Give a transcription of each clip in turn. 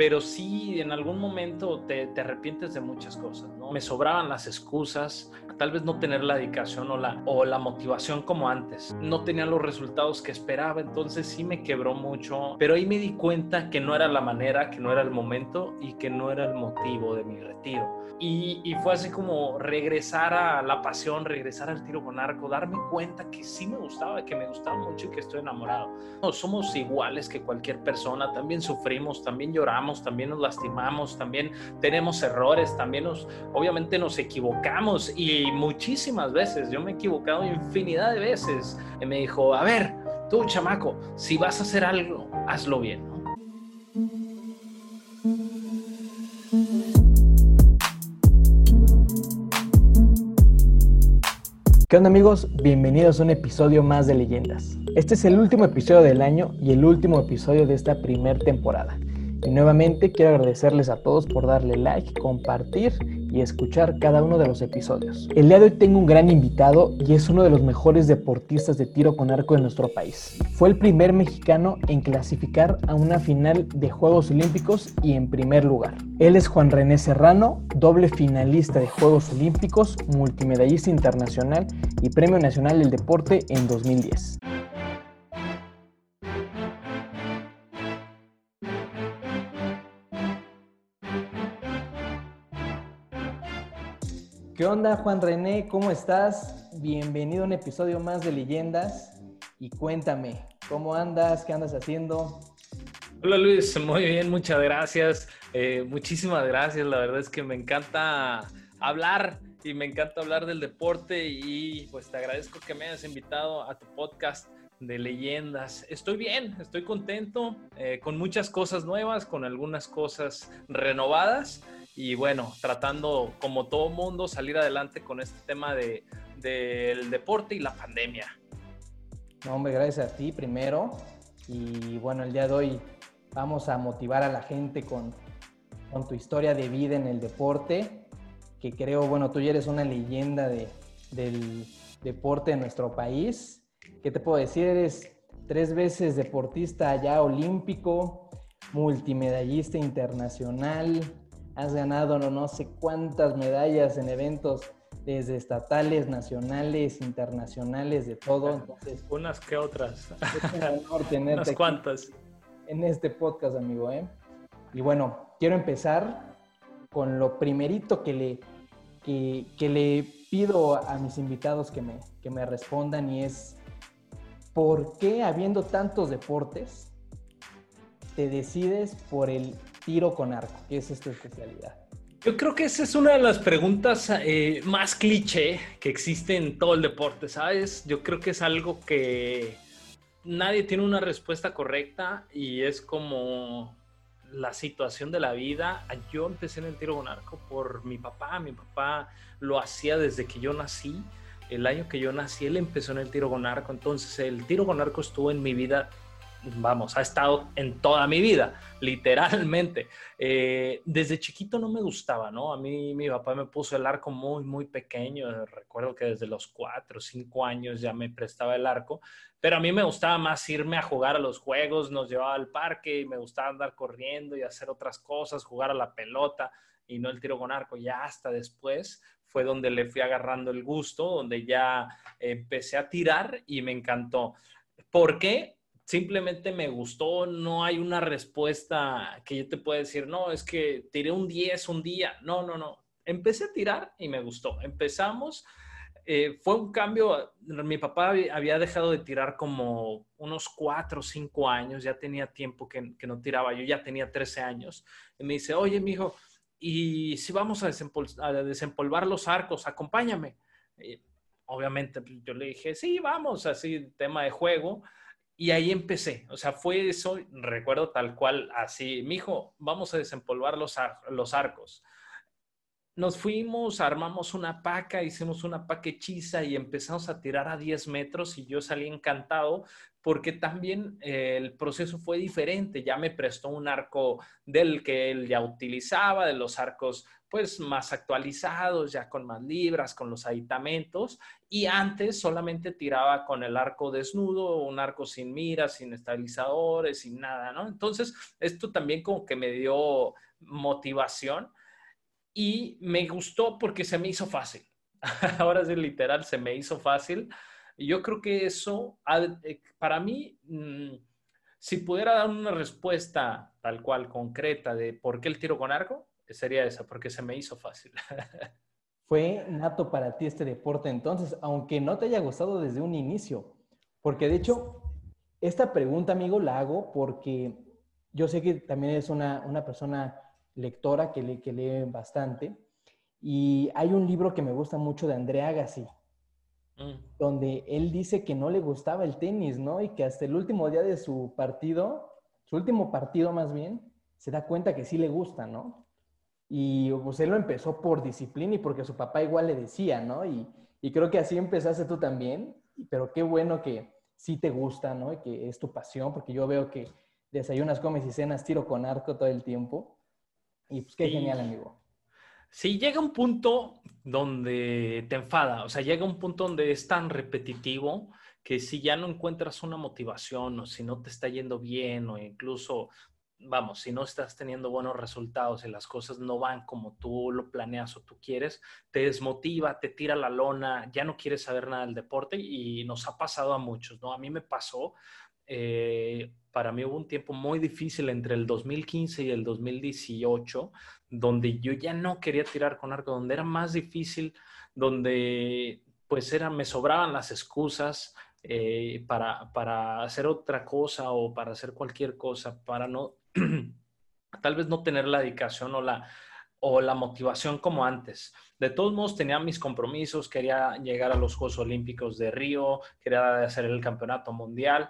pero sí en algún momento te, te, arrepientes de muchas cosas, ¿no? Me sobraban las excusas, tal vez no tener la dedicación o la, o la motivación como antes, no tenía los resultados que esperaba, entonces sí me quebró mucho, pero ahí me di cuenta que no era la manera, que no era el momento y que no era el motivo de mi retiro. Y, y fue así como regresar a la pasión, regresar al tiro con arco, darme cuenta que sí me gustaba, que me gustaba mucho y que estoy enamorado. No, somos iguales que cualquier persona, también sufrimos, también lloramos, también nos lastimamos, también tenemos errores, también nos, obviamente nos equivocamos y muchísimas veces, yo me he equivocado infinidad de veces. Y me dijo, a ver, tú chamaco, si vas a hacer algo, hazlo bien. ¿Qué onda amigos? Bienvenidos a un episodio más de Leyendas. Este es el último episodio del año y el último episodio de esta primer temporada. Y nuevamente quiero agradecerles a todos por darle like, compartir y escuchar cada uno de los episodios. El día de hoy tengo un gran invitado y es uno de los mejores deportistas de tiro con arco de nuestro país. Fue el primer mexicano en clasificar a una final de Juegos Olímpicos y en primer lugar. Él es Juan René Serrano, doble finalista de Juegos Olímpicos, multimedallista internacional y Premio Nacional del Deporte en 2010. ¿Qué onda, Juan René? ¿Cómo estás? Bienvenido a un episodio más de Leyendas. Y cuéntame, ¿cómo andas? ¿Qué andas haciendo? Hola Luis, muy bien, muchas gracias. Eh, muchísimas gracias. La verdad es que me encanta hablar y me encanta hablar del deporte y pues te agradezco que me hayas invitado a tu podcast de leyendas. Estoy bien, estoy contento, eh, con muchas cosas nuevas, con algunas cosas renovadas y bueno, tratando como todo mundo salir adelante con este tema de, del deporte y la pandemia. No, hombre, gracias a ti primero. Y bueno, el día de hoy vamos a motivar a la gente con, con tu historia de vida en el deporte, que creo, bueno, tú ya eres una leyenda de, del deporte en nuestro país. ¿Qué te puedo decir? Eres tres veces deportista ya olímpico, multimedallista internacional, has ganado no, no sé cuántas medallas en eventos desde estatales, nacionales, internacionales, de todo. Entonces, Unas que otras. Es un honor tenerte Unas cuantas. en este podcast, amigo. ¿eh? Y bueno, quiero empezar con lo primerito que le, que, que le pido a mis invitados que me, que me respondan y es, ¿por qué habiendo tantos deportes te decides por el tiro con arco, que es esta especialidad? Yo creo que esa es una de las preguntas eh, más cliché que existe en todo el deporte, ¿sabes? Yo creo que es algo que nadie tiene una respuesta correcta y es como la situación de la vida. Yo empecé en el tiro con arco por mi papá. Mi papá lo hacía desde que yo nací. El año que yo nací, él empezó en el tiro con arco. Entonces, el tiro con arco estuvo en mi vida vamos, ha estado en toda mi vida, literalmente. Eh, desde chiquito no me gustaba, ¿no? A mí mi papá me puso el arco muy, muy pequeño. Recuerdo que desde los cuatro cinco años ya me prestaba el arco, pero a mí me gustaba más irme a jugar a los juegos, nos llevaba al parque y me gustaba andar corriendo y hacer otras cosas, jugar a la pelota y no el tiro con arco. Ya hasta después fue donde le fui agarrando el gusto, donde ya empecé a tirar y me encantó. ¿Por qué? Simplemente me gustó, no hay una respuesta que yo te pueda decir, no, es que tiré un 10 un día, no, no, no, empecé a tirar y me gustó, empezamos, eh, fue un cambio, mi papá había dejado de tirar como unos 4 o 5 años, ya tenía tiempo que, no tiraba, yo ya tenía 13 años, y me dice, oye, mijo, y si vamos a, desempol a desempolvar los arcos, acompáñame. Obviamente pues, yo le dije, sí, vamos, así, tema de juego. Y ahí empecé, o sea, fue eso, recuerdo tal cual, así, mi hijo, vamos a desempolvar los, ar los arcos. Nos fuimos, armamos una paca, hicimos una paca hechiza y empezamos a tirar a 10 metros y yo salí encantado porque también eh, el proceso fue diferente. Ya me prestó un arco del que él ya utilizaba, de los arcos pues más actualizados, ya con más libras, con los aditamentos. Y antes solamente tiraba con el arco desnudo, un arco sin miras, sin estabilizadores, sin nada, ¿no? Entonces, esto también como que me dio motivación y me gustó porque se me hizo fácil. Ahora sí, literal, se me hizo fácil. Yo creo que eso, eh, para mí, mm, si pudiera dar una respuesta tal cual, concreta, de por qué el tiro con arco, sería esa, porque se me hizo fácil. Fue nato para ti este deporte entonces, aunque no te haya gustado desde un inicio. Porque de hecho, esta pregunta, amigo, la hago porque yo sé que también es una, una persona lectora que, lee, que lee bastante. Y hay un libro que me gusta mucho de Andrea Agassi, mm. donde él dice que no le gustaba el tenis, ¿no? Y que hasta el último día de su partido, su último partido más bien, se da cuenta que sí le gusta, ¿no? Y pues él lo empezó por disciplina y porque su papá igual le decía, ¿no? Y, y creo que así empezaste tú también, pero qué bueno que sí te gusta, ¿no? Y que es tu pasión, porque yo veo que desayunas, comes y cenas tiro con arco todo el tiempo. Y pues qué genial, amigo. Sí, llega un punto donde te enfada, o sea, llega un punto donde es tan repetitivo que si ya no encuentras una motivación o si no te está yendo bien o incluso, vamos, si no estás teniendo buenos resultados y las cosas no van como tú lo planeas o tú quieres, te desmotiva, te tira la lona, ya no quieres saber nada del deporte y nos ha pasado a muchos, ¿no? A mí me pasó, eh, para mí hubo un tiempo muy difícil entre el 2015 y el 2018, donde yo ya no quería tirar con arco, donde era más difícil, donde pues era, me sobraban las excusas eh, para, para hacer otra cosa o para hacer cualquier cosa, para no, tal vez no tener la dedicación o la, o la motivación como antes. De todos modos, tenía mis compromisos, quería llegar a los Juegos Olímpicos de Río, quería hacer el campeonato mundial,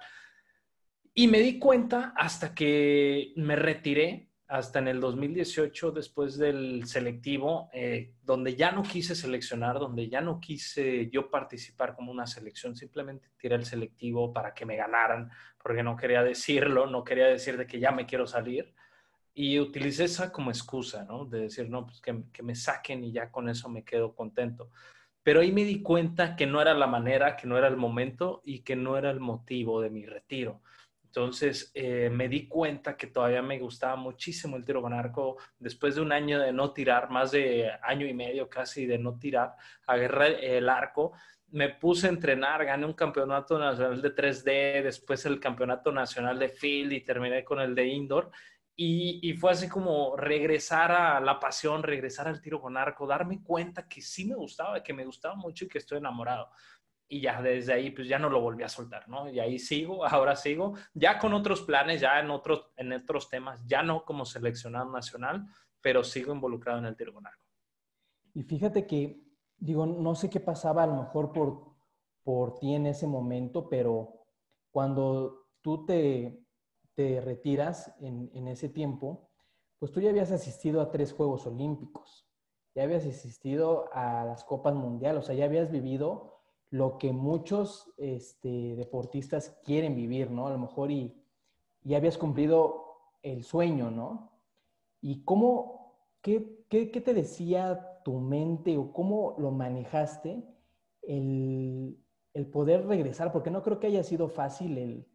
y me di cuenta hasta que me retiré, hasta en el 2018, después del selectivo, eh, donde ya no quise seleccionar, donde ya no quise yo participar como una selección, simplemente tiré el selectivo para que me ganaran, porque no quería decirlo, no quería decir de que ya me quiero salir. Y utilicé esa como excusa, ¿no? De decir, no, pues que, que me saquen y ya con eso me quedo contento. Pero ahí me di cuenta que no era la manera, que no era el momento y que no era el motivo de mi retiro. Entonces eh, me di cuenta que todavía me gustaba muchísimo el tiro con arco. Después de un año de no tirar, más de año y medio casi de no tirar, agarré el arco, me puse a entrenar, gané un campeonato nacional de 3D, después el campeonato nacional de field y terminé con el de indoor. Y, y, fue así como regresar a la pasión, regresar al tiro con arco, darme cuenta que sí me gustaba, que me gustaba mucho y que estoy enamorado y ya desde ahí pues ya no lo volví a soltar, ¿no? Y ahí sigo, ahora sigo, ya con otros planes, ya en otros, en otros temas, ya no como seleccionado nacional, pero sigo involucrado en el tiro con arco. Y fíjate que, digo, no sé qué pasaba a lo mejor por, por ti en ese momento, pero cuando tú te, te retiras en, en ese tiempo, pues tú ya habías asistido a tres Juegos Olímpicos, ya habías asistido a las Copas Mundiales, o sea, ya habías vivido lo que muchos este, deportistas quieren vivir, ¿no? A lo mejor y, ya habías cumplido el sueño, ¿no? ¿Y cómo, qué, qué, qué, te decía tu mente o cómo lo manejaste el, el, poder regresar? Porque no creo que haya sido fácil el,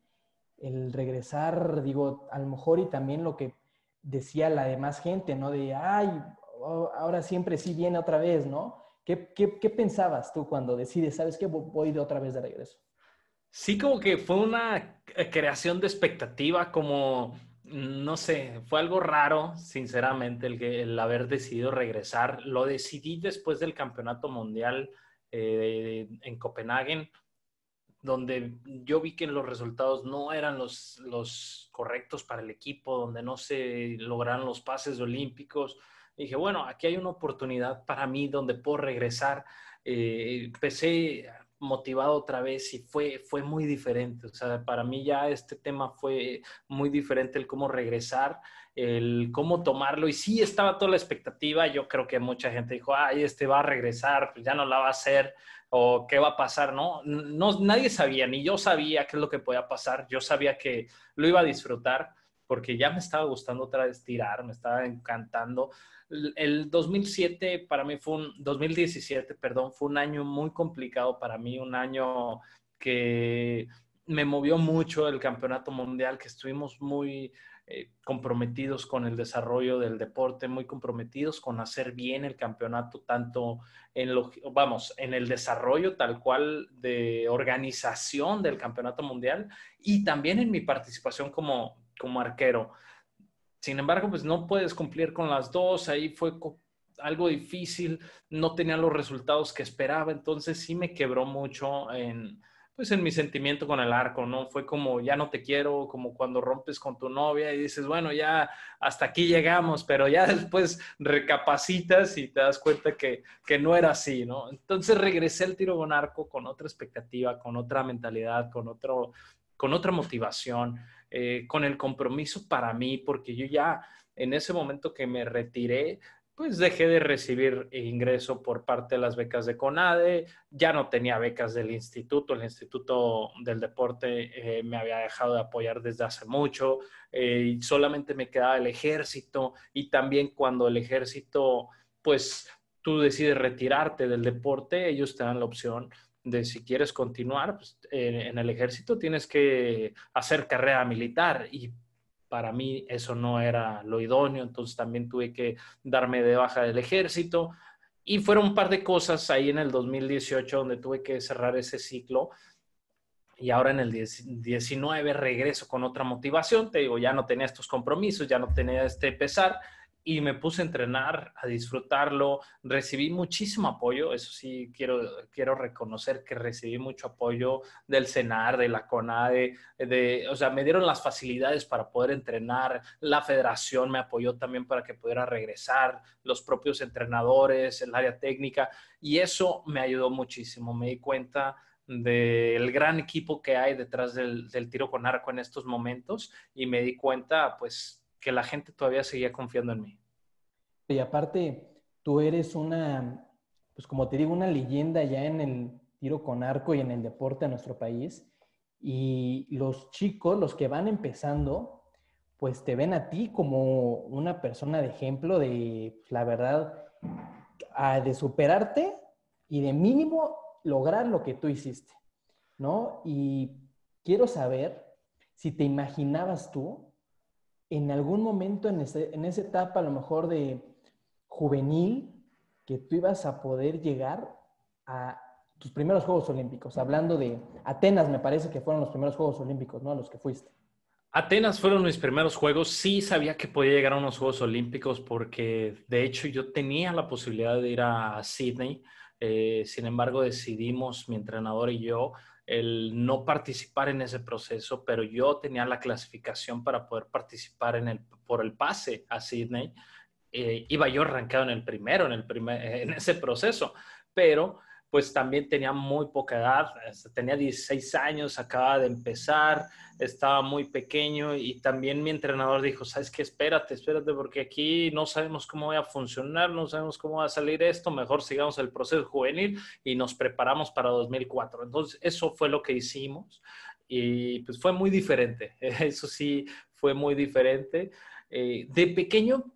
el regresar, digo, a lo mejor y también lo que decía la demás gente, ¿no? De, ay, ahora siempre sí viene otra vez, ¿no? ¿Qué, qué, pensabas tú cuando decides, sabes que voy de otra vez de regreso? Sí, como que fue una creación de expectativa, como, no sé, fue algo raro, sinceramente, el, que, el haber decidido regresar. Lo decidí después del Campeonato Mundial eh, en Copenhague, donde yo vi que los resultados no eran los, los correctos para el equipo, donde no se lograron los pases olímpicos dije, bueno, aquí hay una oportunidad para mí donde puedo regresar. Eh, empecé motivado otra vez y fue, fue muy diferente. O sea, para mí ya este tema fue muy diferente el cómo regresar, el cómo tomarlo. Y sí estaba toda la expectativa. Yo creo que mucha gente dijo, ay, este va a regresar, pues ya no la va a hacer o qué va a pasar, ¿no? no nadie sabía, ni yo sabía qué es lo que podía pasar. Yo sabía que lo iba a disfrutar porque ya me estaba gustando otra vez tirar, me estaba encantando. El 2007 para mí fue un, 2017, perdón, fue un año muy complicado para mí, un año que me movió mucho el campeonato mundial, que estuvimos muy eh, comprometidos con el desarrollo del deporte, muy comprometidos con hacer bien el campeonato, tanto en lo, vamos, en el desarrollo tal cual de organización del campeonato mundial y también en mi participación como, como arquero. Sin embargo, pues no puedes cumplir con las dos, ahí fue algo difícil, no tenía los resultados que esperaba, entonces sí me quebró mucho en, pues en mi sentimiento con el arco, ¿no? Fue como, ya no te quiero, como cuando rompes con tu novia y dices, bueno, ya hasta aquí llegamos, pero ya después recapacitas y te das cuenta que, que no era así, ¿no? Entonces regresé al tiro con arco con otra expectativa, con otra mentalidad, con, otro, con otra motivación, eh, con el compromiso para mí, porque yo ya en ese momento que me retiré, pues dejé de recibir ingreso por parte de las becas de CONADE, ya no tenía becas del instituto, el Instituto del Deporte eh, me había dejado de apoyar desde hace mucho, eh, solamente me quedaba el ejército y también cuando el ejército, pues tú decides retirarte del deporte, ellos te dan la opción de si quieres continuar pues, en el ejército tienes que hacer carrera militar. Y para mí eso no era lo idóneo, entonces también tuve que darme de baja del ejército. Y fueron un par de cosas ahí en el 2018 donde tuve que cerrar ese ciclo. Y ahora en el 19 regreso con otra motivación, te digo, ya no tenía estos compromisos, ya no tenía este pesar y me puse a entrenar, a disfrutarlo. Recibí muchísimo apoyo, eso sí, quiero, quiero reconocer que recibí mucho apoyo del CENAR, de la CONADE, de, o sea, me dieron las facilidades para poder entrenar, la federación me apoyó también para que pudiera regresar, los propios entrenadores, el área técnica, y eso me ayudó muchísimo. Me di cuenta del gran equipo que hay detrás del tiro con arco en estos momentos y me di cuenta, pues, que la gente todavía seguía confiando en mí. Y aparte, tú eres una, pues como te digo, una leyenda ya en el tiro con arco y en el deporte de nuestro país. Y los chicos, los que van empezando, pues te ven a ti como una persona de ejemplo de, pues, la verdad, de superarte y de mínimo lograr lo que tú hiciste, ¿no? Y quiero saber si te imaginabas tú en algún momento en, en esa etapa, a lo mejor de juvenil, que tú ibas a poder llegar a tus primeros Juegos Olímpicos? Hablando de Atenas, me parece que fueron los primeros Juegos Olímpicos, ¿no? A los que fuiste. Atenas fueron mis primeros juegos. Sí sabía que podía llegar a unos Juegos Olímpicos porque, de hecho, yo tenía la posibilidad de ir a Sydney. Eh, sin embargo, decidimos, mi entrenador y yo, el no participar en ese proceso, pero yo tenía la clasificación para poder participar en el, por el pase a Sydney. Eh, iba yo arrancado en el primero, en, el primer, en ese proceso, pero pues también tenía muy poca edad, tenía 16 años, acababa de empezar, estaba muy pequeño y también mi entrenador dijo, sabes qué, espérate, espérate, porque aquí no sabemos cómo va a funcionar, no sabemos cómo va a salir esto, mejor sigamos el proceso juvenil y nos preparamos para 2004. Entonces, eso fue lo que hicimos y pues fue muy diferente, eso sí, fue muy diferente. Eh, de pequeño,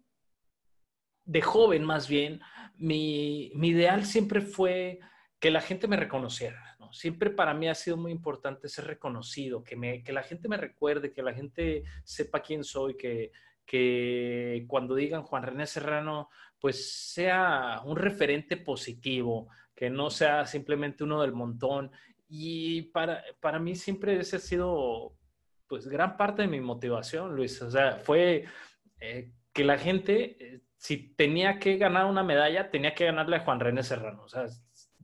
de joven más bien, mi, mi ideal siempre fue que la gente me reconociera. ¿no? Siempre para mí ha sido muy importante ser reconocido, que, me, que la gente me recuerde, que la gente sepa quién soy, que, que cuando digan Juan René Serrano, pues sea un referente positivo, que no sea simplemente uno del montón. Y para, para mí siempre ese ha sido pues gran parte de mi motivación, Luis. O sea, fue eh, que la gente, eh, si tenía que ganar una medalla, tenía que ganarle a Juan René Serrano. O sea,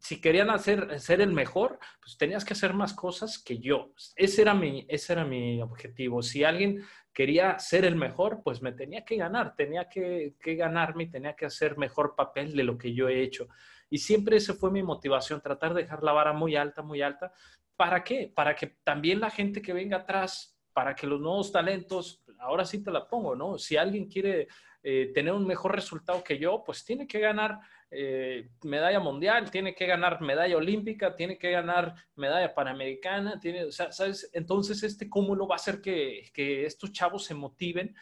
si querían hacer, ser el mejor, pues tenías que hacer más cosas que yo. Ese era mi, ese era mi objetivo. Si alguien quería ser el mejor, pues me tenía que ganar, tenía que, ganarme y tenía que hacer mejor papel de lo que yo he hecho. Y siempre esa fue mi motivación, tratar de dejar la vara muy alta, muy alta. ¿Para qué? Para que también la gente que venga atrás, para que los nuevos talentos, ahora sí te la pongo, ¿no? Si alguien quiere eh, tener un mejor resultado que yo, pues tiene que ganar eh, medalla mundial, tiene que ganar medalla olímpica, tiene que ganar medalla panamericana, tiene, ¿sabes? Entonces este cúmulo va a hacer que, que estos chavos se motiven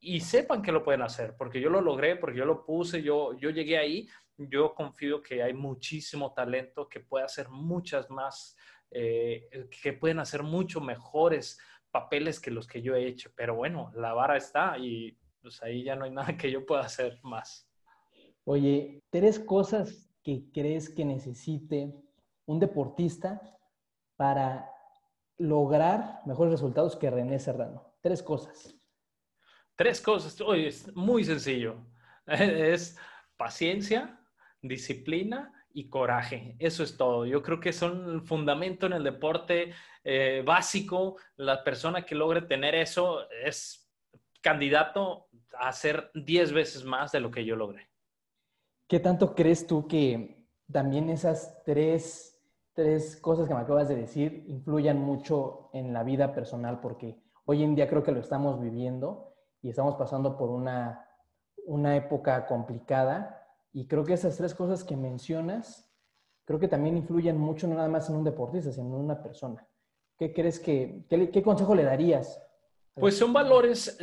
y sepan que lo pueden hacer, porque yo lo logré, porque yo lo puse, yo, yo llegué ahí, yo confío que hay muchísimo talento que puede hacer muchas más, eh, que pueden hacer mucho mejores papeles que los que yo he hecho, pero bueno, la vara está y pues ahí ya no hay nada que yo pueda hacer más. Oye, tres cosas que crees que necesite un deportista para lograr mejores resultados que René Serrano. Tres cosas. Tres cosas. Oye, es muy sencillo. Es paciencia, disciplina y coraje. Eso es todo. Yo creo que son el fundamento en el deporte eh, básico. La persona que logre tener eso es candidato a hacer 10 veces más de lo que yo logré. ¿Qué tanto crees tú que también esas tres, tres cosas que me acabas de decir influyan mucho en la vida personal? Porque hoy en día creo que lo estamos viviendo y estamos pasando por una, una época complicada y creo que esas tres cosas que mencionas, creo que también influyen mucho no nada más en un deportista, sino en una persona. ¿Qué crees que, qué, consejo le darías? Pues son valores,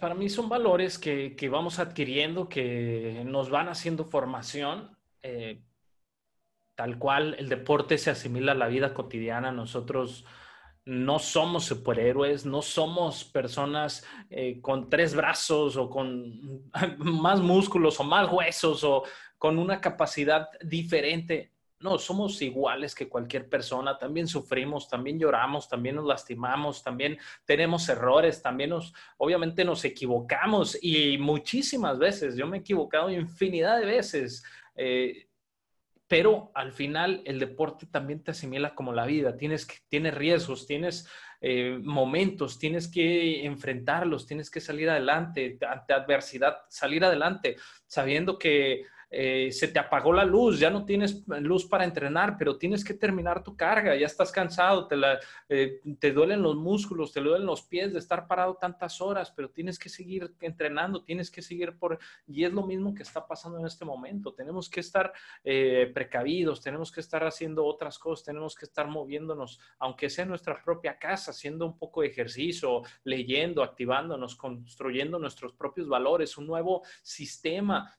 para mí son valores que, que vamos adquiriendo, que nos van haciendo formación. Eh, tal cual el deporte se asimila a la vida cotidiana. Nosotros no somos superhéroes, no somos personas eh, con tres brazos o con más músculos o más huesos o con una capacidad diferente. No, somos iguales que cualquier persona, también sufrimos, también lloramos, también nos lastimamos, también tenemos errores, también nos, obviamente nos equivocamos y muchísimas veces, yo me he equivocado infinidad de veces. Eh, pero al final el deporte también te asimila como la vida, tienes, tienes riesgos, tienes eh, momentos, tienes que enfrentarlos, tienes que salir adelante ante adversidad, salir adelante, sabiendo que eh, se te apagó la luz, ya no tienes luz para entrenar, pero tienes que terminar tu carga, ya estás cansado, te, eh, te duelen los músculos, te duelen los pies de estar parado tantas horas, pero tienes que seguir entrenando, tienes que seguir por... Y es lo mismo que está pasando en este momento, tenemos que estar eh, precavidos, tenemos que estar haciendo otras cosas, tenemos que estar moviéndonos, aunque sea en nuestra propia casa, haciendo un poco de ejercicio, leyendo, activándonos, construyendo nuestros propios valores, un nuevo sistema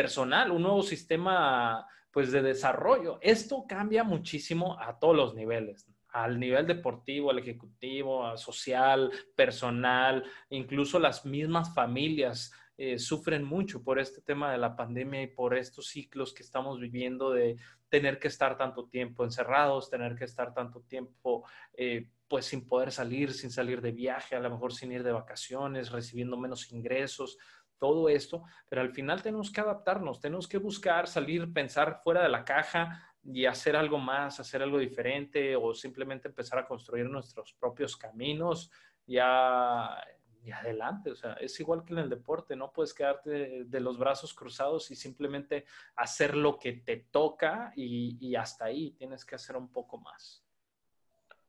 personal, un nuevo sistema pues de desarrollo. Esto cambia muchísimo a todos los niveles, al nivel deportivo, al ejecutivo, al social, personal, incluso las mismas familias eh, sufren mucho por este tema de la pandemia y por estos ciclos que estamos viviendo de tener que estar tanto tiempo encerrados, tener que estar tanto tiempo eh, pues sin poder salir, sin salir de viaje, a lo mejor sin ir de vacaciones, recibiendo menos ingresos todo esto, pero al final tenemos que adaptarnos, tenemos que buscar salir, pensar fuera de la caja y hacer algo más, hacer algo diferente o simplemente empezar a construir nuestros propios caminos ya y adelante. O sea, es igual que en el deporte, no puedes quedarte de los brazos cruzados y simplemente hacer lo que te toca y, y hasta ahí tienes que hacer un poco más.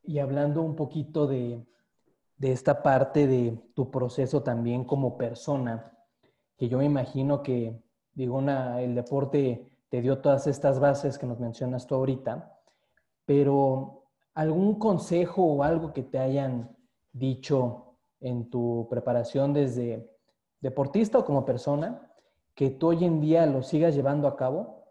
Y hablando un poquito de, de esta parte de tu proceso también como persona, que yo me imagino que, digo, una, el deporte te dio todas estas bases que nos mencionas tú ahorita, pero algún consejo o algo que te hayan dicho en tu preparación desde deportista o como persona, que tú hoy en día lo sigas llevando a cabo?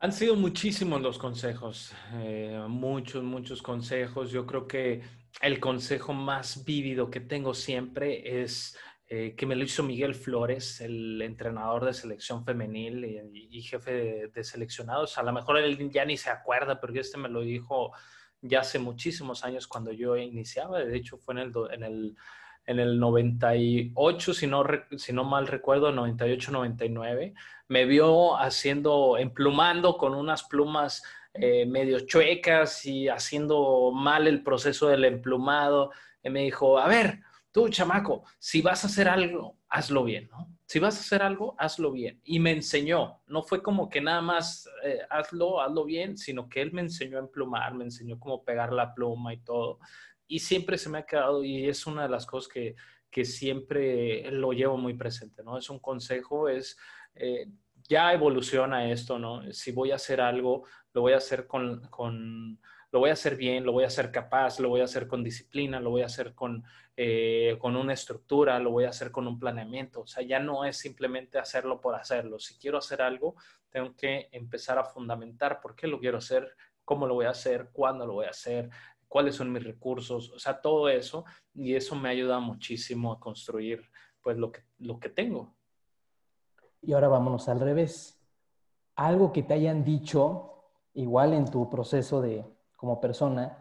Han sido muchísimos los consejos, eh, muchos, muchos consejos. Yo creo que el consejo más vívido que tengo siempre es eh, que me lo hizo Miguel Flores, el entrenador de selección femenil y, jefe de, seleccionados. A lo mejor él ya ni se acuerda, pero este me lo dijo ya hace muchísimos años cuando yo iniciaba. De hecho, fue en el, en el, en el 98, si no, si no mal recuerdo, 98-99. Me vio haciendo, emplumando con unas plumas eh, medio chuecas y haciendo mal el proceso del emplumado y me dijo, a ver, tú chamaco, si vas a hacer algo, hazlo bien, ¿no? Si vas a hacer algo, hazlo bien. Y me enseñó, no fue como que nada más eh, hazlo, hazlo bien, sino que él me enseñó a emplumar, me enseñó cómo pegar la pluma y todo. Y siempre se me ha quedado y es una de las cosas que, que siempre lo llevo muy presente, ¿no? Es un consejo, es... Eh, ya evoluciona esto, ¿no? Si voy a hacer algo, lo voy a hacer con, con, lo voy a hacer bien, lo voy a hacer capaz, lo voy a hacer con disciplina, lo voy a hacer con, eh, con una estructura, lo voy a hacer con un planeamiento. O sea, ya no es simplemente hacerlo por hacerlo. Si quiero hacer algo, tengo que empezar a fundamentar por qué lo quiero hacer, cómo lo voy a hacer, cuándo lo voy a hacer, cuáles son mis recursos, o sea, todo eso. Y eso me ayuda muchísimo a construir pues lo que, lo que tengo. Y ahora vámonos al revés. Algo que te hayan dicho, igual en tu proceso de como persona,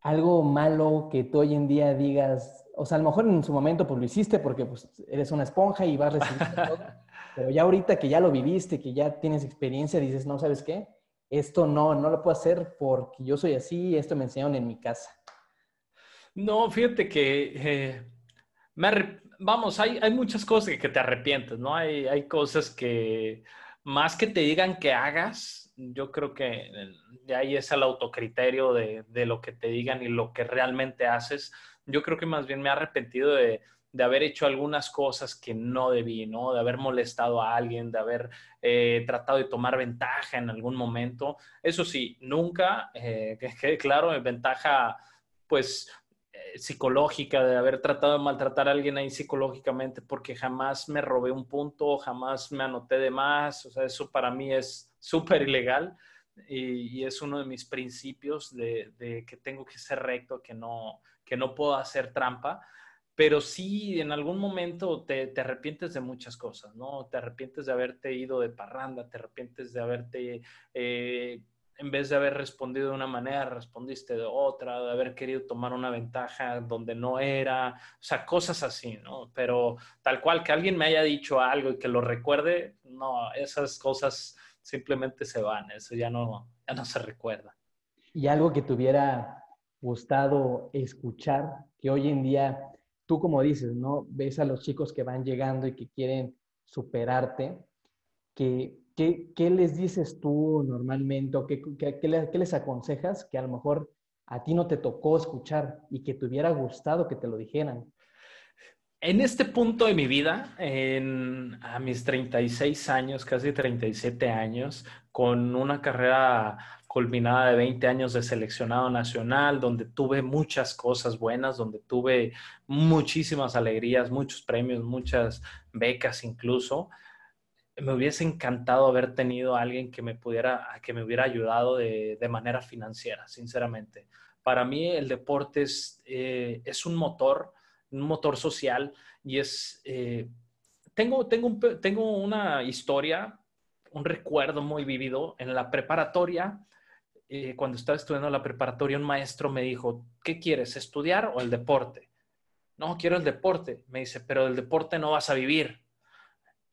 algo malo que tú hoy en día digas, o sea, a lo mejor en su momento pues lo hiciste porque pues eres una esponja y vas recibiendo todo, pero ya ahorita que ya lo viviste, que ya tienes experiencia, dices, no, ¿sabes qué? Esto no, no lo puedo hacer porque yo soy así, esto me enseñaron en mi casa. No, fíjate que eh, me, vamos, hay, hay muchas cosas que, te arrepientes, ¿no? Hay, hay cosas que más que te digan que hagas, yo creo que de ahí es el autocriterio de, de, lo que te digan y lo que realmente haces. Yo creo que más bien me he arrepentido de, de haber hecho algunas cosas que no debí, ¿no? De haber molestado a alguien, de haber eh, tratado de tomar ventaja en algún momento. Eso sí, nunca, eh, que quede claro, ventaja, pues eh, psicológica, de haber tratado de maltratar a alguien ahí psicológicamente, porque jamás me robé un punto, jamás me anoté de más, o sea, eso para mí es súper ilegal y, es uno de mis principios de, que tengo que ser recto, que no, que no puedo hacer trampa, pero sí en algún momento te, te arrepientes de muchas cosas, ¿no? Te arrepientes de haberte ido de parranda, te arrepientes de haberte... Eh, en vez de haber respondido de una manera, respondiste de otra, de haber querido tomar una ventaja donde no era, o sea, cosas así, ¿no? Pero tal cual que alguien me haya dicho algo y que lo recuerde, no, esas cosas simplemente se van, eso ya no, ya no se recuerda. Y algo que te hubiera gustado escuchar, que hoy en día, tú como dices, ¿no? Ves a los chicos que van llegando y que quieren superarte, que ¿qué, les dices tú normalmente o qué, les aconsejas que a lo mejor a ti no te tocó escuchar y que te hubiera gustado que te lo dijeran? En este punto de mi vida, a mis 36 años, casi 37 años, con una carrera culminada de 20 años de seleccionado nacional, donde tuve muchas cosas buenas, donde tuve muchísimas alegrías, muchos premios, muchas becas incluso me hubiese encantado haber tenido a alguien que me pudiera, que me hubiera ayudado de, manera financiera, sinceramente. Para mí el deporte es, eh, es un motor, un motor social y es, eh, tengo, tengo, tengo una historia, un recuerdo muy vivido en la preparatoria. Eh, cuando estaba estudiando la preparatoria, un maestro me dijo, ¿qué quieres, estudiar o el deporte? No, quiero el deporte. Me dice, pero del deporte no vas a vivir.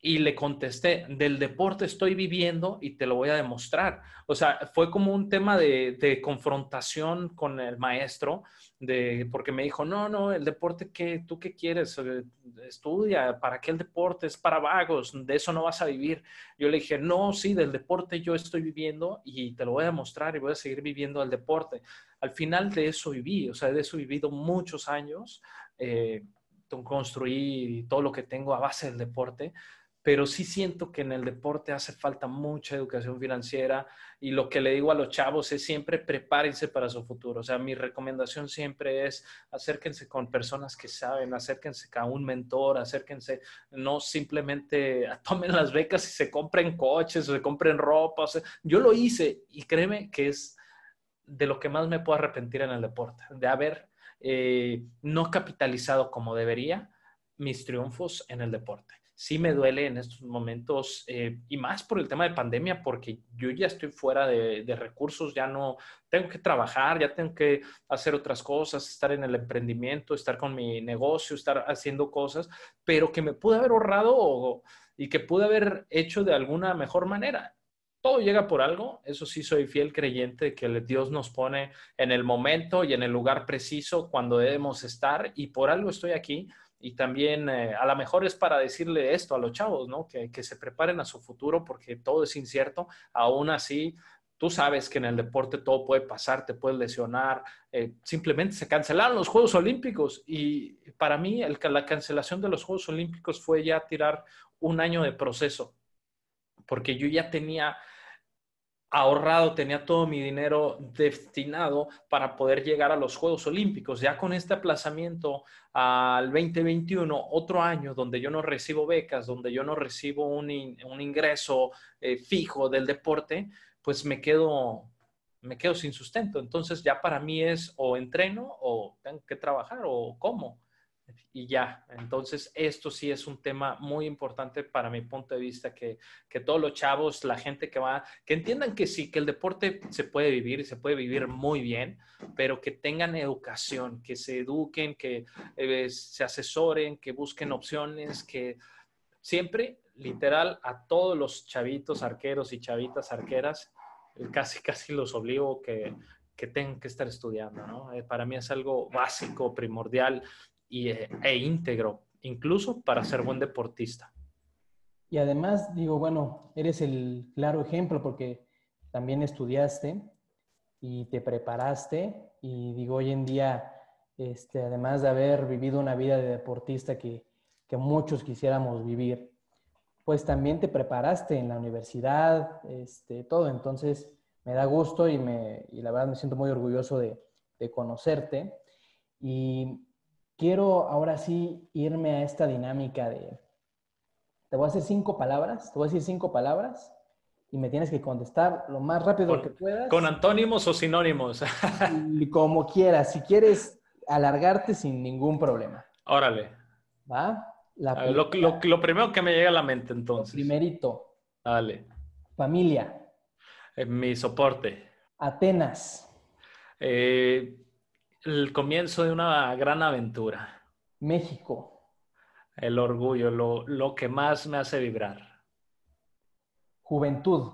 Y le contesté, del deporte estoy viviendo y te lo voy a demostrar. O sea, fue como un tema de, confrontación con el maestro, de, porque me dijo, no, no, el deporte, ¿qué, ¿tú qué quieres? Eh, estudia, ¿para qué el deporte? Es para vagos, de eso no vas a vivir. Yo le dije, no, sí, del deporte yo estoy viviendo y te lo voy a demostrar y voy a seguir viviendo el deporte. Al final de eso viví, o sea, de eso he vivido muchos años. Eh, construí todo lo que tengo a base del deporte pero sí siento que en el deporte hace falta mucha educación financiera y lo que le digo a los chavos es siempre prepárense para su futuro. O sea, mi recomendación siempre es acérquense con personas que saben, acérquense a un mentor, acérquense, no simplemente tomen las becas y se compren coches o se compren ropa. yo lo hice y créeme que es de lo que más me puedo arrepentir en el deporte, de haber eh, no capitalizado como debería mis triunfos en el deporte sí me duele en estos momentos eh, y más por el tema de pandemia porque yo ya estoy fuera de, recursos, ya no tengo que trabajar, ya tengo que hacer otras cosas, estar en el emprendimiento, estar con mi negocio, estar haciendo cosas, pero que me pude haber ahorrado y que pude haber hecho de alguna mejor manera. todo llega por algo. Eso sí, soy fiel creyente que Dios nos pone en el momento y en el lugar preciso cuando debemos estar y por algo estoy aquí. Y también eh, a lo mejor es para decirle esto a los chavos, ¿no? Que, que se preparen a su futuro porque todo es incierto. Aún así, tú sabes que en el deporte todo puede pasar, te puedes lesionar. Eh, simplemente se cancelaron los Juegos Olímpicos y para mí el, la cancelación de los Juegos Olímpicos fue ya tirar un año de proceso, porque yo ya tenía ahorrado, tenía todo mi dinero destinado para poder llegar a los Juegos Olímpicos. Ya con este aplazamiento al 2021, otro año donde yo no recibo becas, donde yo no recibo un, ingreso eh, fijo del deporte, pues me quedo, me quedo sin sustento. Entonces ya para mí es o entreno o tengo que trabajar o cómo y ya. Entonces, esto sí es un tema muy importante para mi punto de vista, que, que, todos los chavos, la gente que va, que entiendan que sí, que el deporte se puede vivir se puede vivir muy bien, pero que tengan educación, que se eduquen, que eh, se asesoren, que busquen opciones, que siempre, literal, a todos los chavitos arqueros y chavitas arqueras, casi, casi los obligo que, que tengan que estar estudiando, ¿no? Eh, para mí es algo básico, primordial y, e íntegro, incluso para ser buen deportista. Y además, digo, bueno, eres el claro ejemplo porque también estudiaste y te preparaste y digo, hoy en día, este, además de haber vivido una vida de deportista que, que muchos quisiéramos vivir, pues también te preparaste en la universidad, este, todo. Entonces, me da gusto y, me, y la verdad me siento muy orgulloso de, de conocerte. Y quiero ahora sí irme a esta dinámica de, te voy a hacer cinco palabras, te voy a decir cinco palabras y me tienes que contestar lo más rápido que puedas. ¿Con antónimos o sinónimos? y como quieras, si quieres alargarte sin ningún problema. Órale. ¿Va? lo, primero que me llega a la mente entonces. primerito. Dale. Familia. Eh, mi soporte. Atenas. Eh, el comienzo de una gran aventura. México. El orgullo, lo, que más me hace vibrar. Juventud.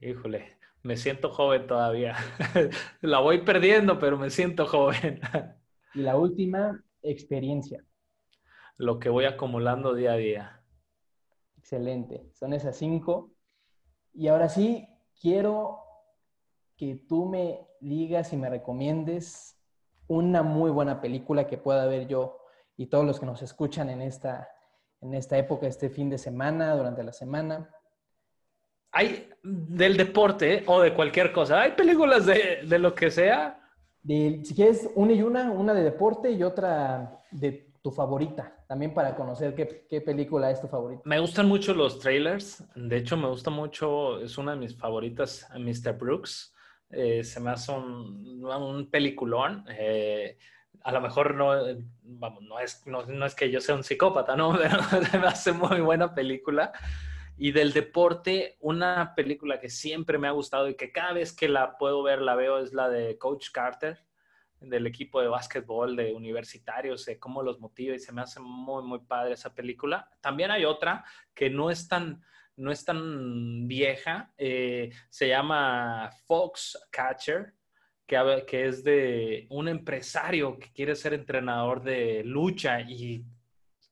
Híjole, me siento joven todavía. La voy perdiendo, pero me siento joven. y la última, experiencia. Lo que voy acumulando día a día. Excelente. Son esas cinco. Y ahora sí, quiero que tú me digas y me recomiendes una muy buena película que pueda ver yo y todos los que nos escuchan en esta, en esta época, este fin de semana, durante la semana. Hay del deporte o de cualquier cosa. Hay películas de, de lo que sea. De, si quieres, una y una, una de deporte y otra de tu favorita, también para conocer qué, qué, película es tu favorita. Me gustan mucho los trailers. De hecho, me gusta mucho, es una de mis favoritas, Mr. Brooks. Eh, se me hace un, peliculón. Eh, a lo mejor no, vamos, no es, no, es que yo sea un psicópata, ¿no? Pero se me hace muy buena película. Y del deporte, una película que siempre me ha gustado y que cada vez que la puedo ver, la veo, es la de Coach Carter, del equipo de básquetbol de universitarios, de cómo los motiva y se me hace muy, muy padre esa película. También hay otra que no es tan, no es tan vieja, eh, se llama Fox Catcher, que, que, es de un empresario que quiere ser entrenador de lucha y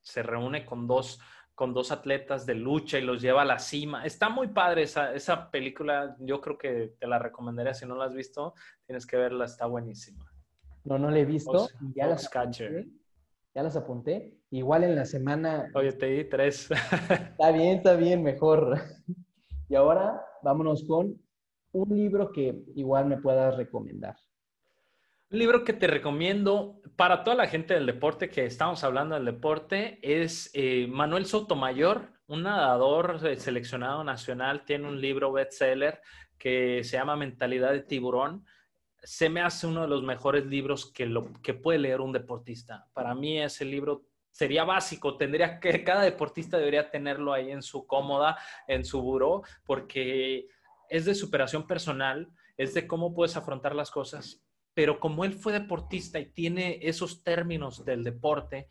se reúne con dos, con dos atletas de lucha y los lleva a la cima. Está muy padre esa, esa película, yo creo que te la recomendaría, si no la has visto, tienes que verla, está buenísima. No, no la he visto. Fox, Catcher ya las apunté. Igual en la semana. Oye, te di tres. está bien, está bien, mejor. Y ahora vámonos con un libro que igual me puedas recomendar. Un libro que te recomiendo para toda la gente del deporte, que estamos hablando del deporte, es eh, Manuel Sotomayor, un nadador seleccionado nacional, tiene un libro bestseller que se llama Mentalidad de Tiburón se me hace uno de los mejores libros que, lo, que puede leer un deportista. Para mí ese libro sería básico, tendría que, cada deportista debería tenerlo ahí en su cómoda, en su buró, porque es de superación personal, es de cómo puedes afrontar las cosas, pero como él fue deportista y tiene esos términos del deporte,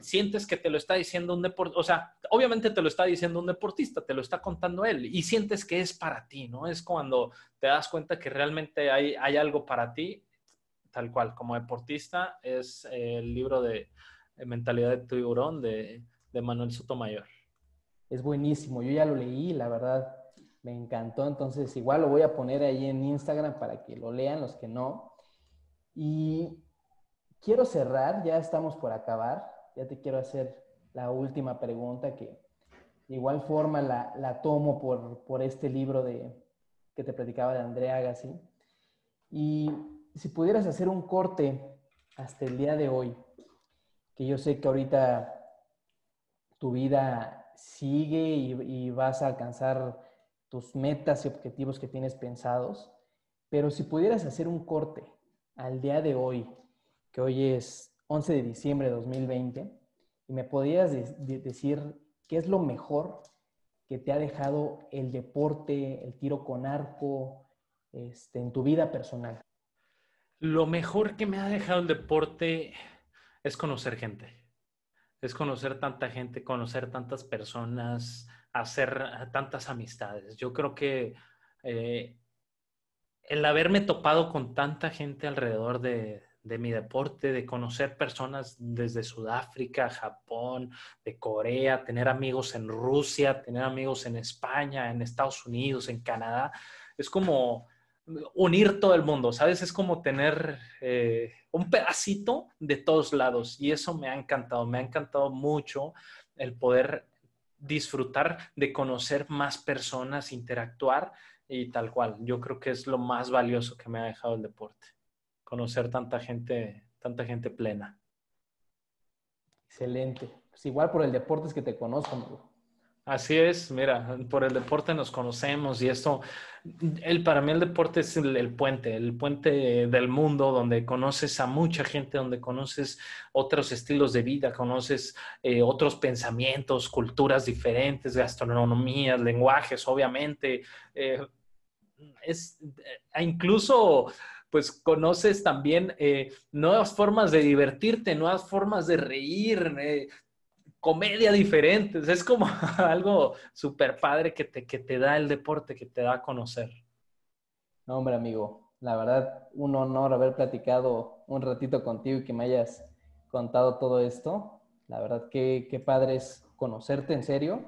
sientes que te lo está diciendo un deportista, o sea, obviamente te lo está diciendo un deportista, te lo está contando él y sientes que es para ti, ¿no? Es cuando te das cuenta que realmente hay, hay algo para ti, tal cual, como deportista, es el libro de Mentalidad de Tiburón de, de Manuel Sotomayor. Es buenísimo, yo ya lo leí, la verdad me encantó, entonces igual lo voy a poner ahí en Instagram para que lo lean los que no. Y quiero cerrar, ya estamos por acabar, ya te quiero hacer la última pregunta que de igual forma la, tomo por, este libro de, que te platicaba de Andrea Agassi. Y si pudieras hacer un corte hasta el día de hoy, que yo sé que ahorita tu vida sigue y vas a alcanzar tus metas y objetivos que tienes pensados, pero si pudieras hacer un corte al día de hoy, que hoy es 11 de diciembre de 2020, y me podrías decir qué es lo mejor que te ha dejado el deporte, el tiro con arco, este, en tu vida personal. Lo mejor que me ha dejado el deporte es conocer gente. Es conocer tanta gente, conocer tantas personas, hacer tantas amistades. Yo creo que eh, el haberme topado con tanta gente alrededor de, de mi deporte, de conocer personas desde Sudáfrica, Japón, de Corea, tener amigos en Rusia, tener amigos en España, en Estados Unidos, en Canadá. Es como unir todo el mundo, ¿sabes? Es como tener eh, un pedacito de todos lados y eso me ha encantado, me ha encantado mucho el poder disfrutar de conocer más personas, interactuar y tal cual. Yo creo que es lo más valioso que me ha dejado el deporte conocer tanta gente, tanta gente plena. Excelente. Pues igual por el deporte es que te conozco, Así es, mira, por el deporte nos conocemos y esto, el, para mí el deporte es el, puente, el puente del mundo donde conoces a mucha gente, donde conoces otros estilos de vida, conoces eh, otros pensamientos, culturas diferentes, gastronomías, lenguajes, obviamente. Eh, es eh, incluso pues conoces también eh, nuevas formas de divertirte, nuevas formas de reír, eh, comedia diferentes. Es como algo súper padre que te, que te da el deporte, que te da a conocer. No, hombre, amigo, la verdad, un honor haber platicado un ratito contigo y que me hayas contado todo esto. La verdad, qué, qué padre es conocerte en serio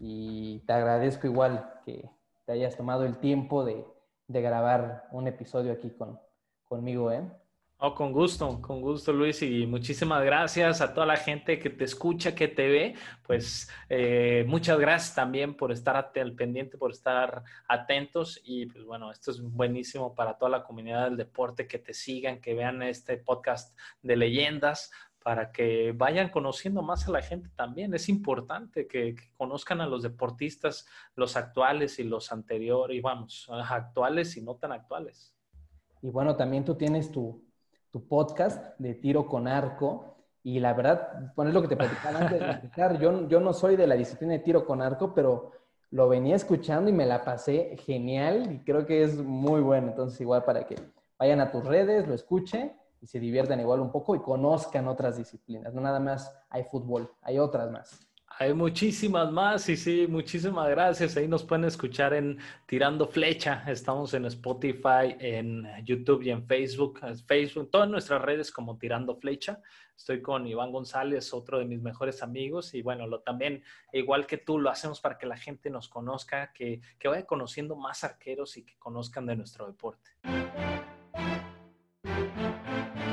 y te agradezco igual que te hayas tomado el tiempo de de grabar un episodio aquí con, conmigo, ¿eh? Oh, con gusto, con gusto Luis y muchísimas gracias a toda la gente que te escucha, que te ve. Pues eh, muchas gracias también por estar al pendiente, por estar atentos y pues bueno, esto es buenísimo para toda la comunidad del deporte, que te sigan, que vean este podcast de leyendas para que vayan conociendo más a la gente también. Es importante que, conozcan a los deportistas, los actuales y los anteriores, y vamos, actuales y no tan actuales. Y bueno, también tú tienes tu, podcast de tiro con arco. Y la verdad, poner lo que te platicaba antes de empezar, yo, yo no soy de la disciplina de tiro con arco, pero lo venía escuchando y me la pasé genial y creo que es muy bueno. Entonces, igual para que vayan a tus redes, lo escuchen y se diviertan igual un poco y conozcan otras disciplinas. No nada más hay fútbol, hay otras más. Hay muchísimas más y sí, muchísimas gracias. Ahí nos pueden escuchar en Tirando Flecha. Estamos en Spotify, en YouTube y en Facebook. Facebook, todas nuestras redes como Tirando Flecha. Estoy con Iván González, otro de mis mejores amigos. Y bueno, lo también, igual que tú, lo hacemos para que la gente nos conozca, que, que vaya conociendo más arqueros y que conozcan de nuestro deporte. Música